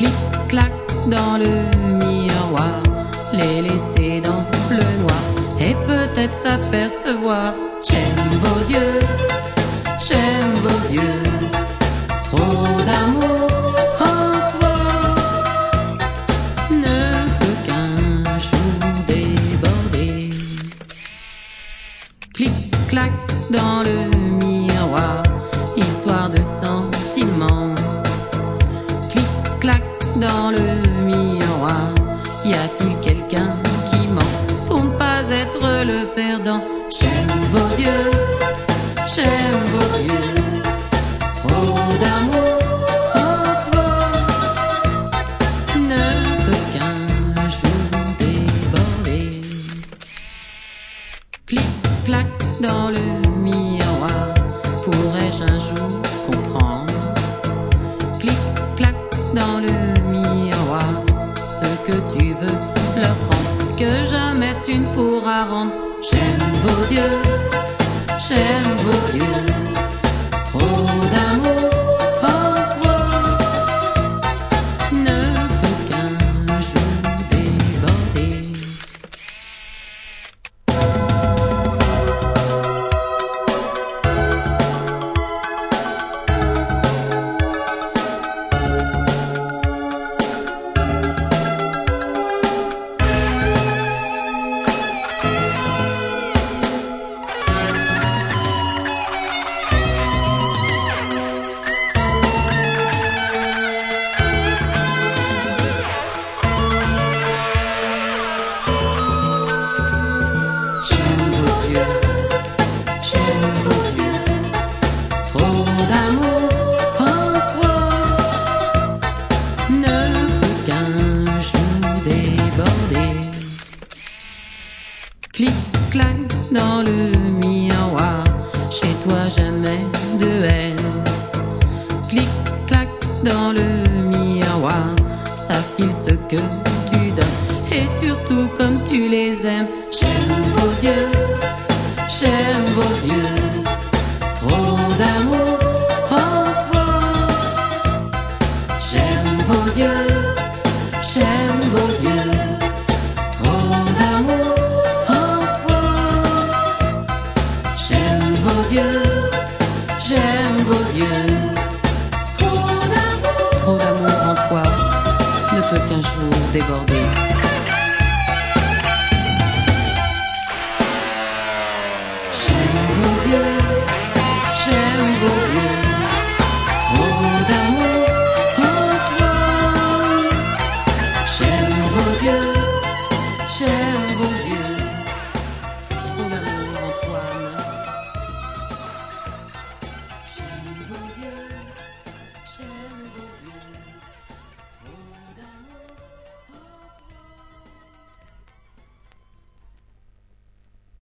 clic-clac dans le miroir, les laisser dans le noir et peut-être s'apercevoir. J'aime vos yeux, j'aime vos yeux, trop d'amour. en toi ne peut qu'un jour déborder Clic-clac dans le Y a-t-il quelqu'un qui ment pour ne pas être le perdant? J'aime vos yeux, j'aime vos yeux. Trop d'amour en toi, ne peut qu'un jour déborder. Clic, clac dans le miroir, pourrais-je un jour comprendre? Clic, clac dans le leur rendre, que jamais tu ne pourras rendre. J'aime vos yeux, j'aime vos yeux, Clic clac dans le miroir, chez toi jamais de haine. Clic clac dans le miroir, savent-ils ce que tu donnes? Et surtout comme tu les aimes. J'aime vos yeux, j'aime vos yeux, trop d'amour en toi. J'aime vos yeux, Goldie.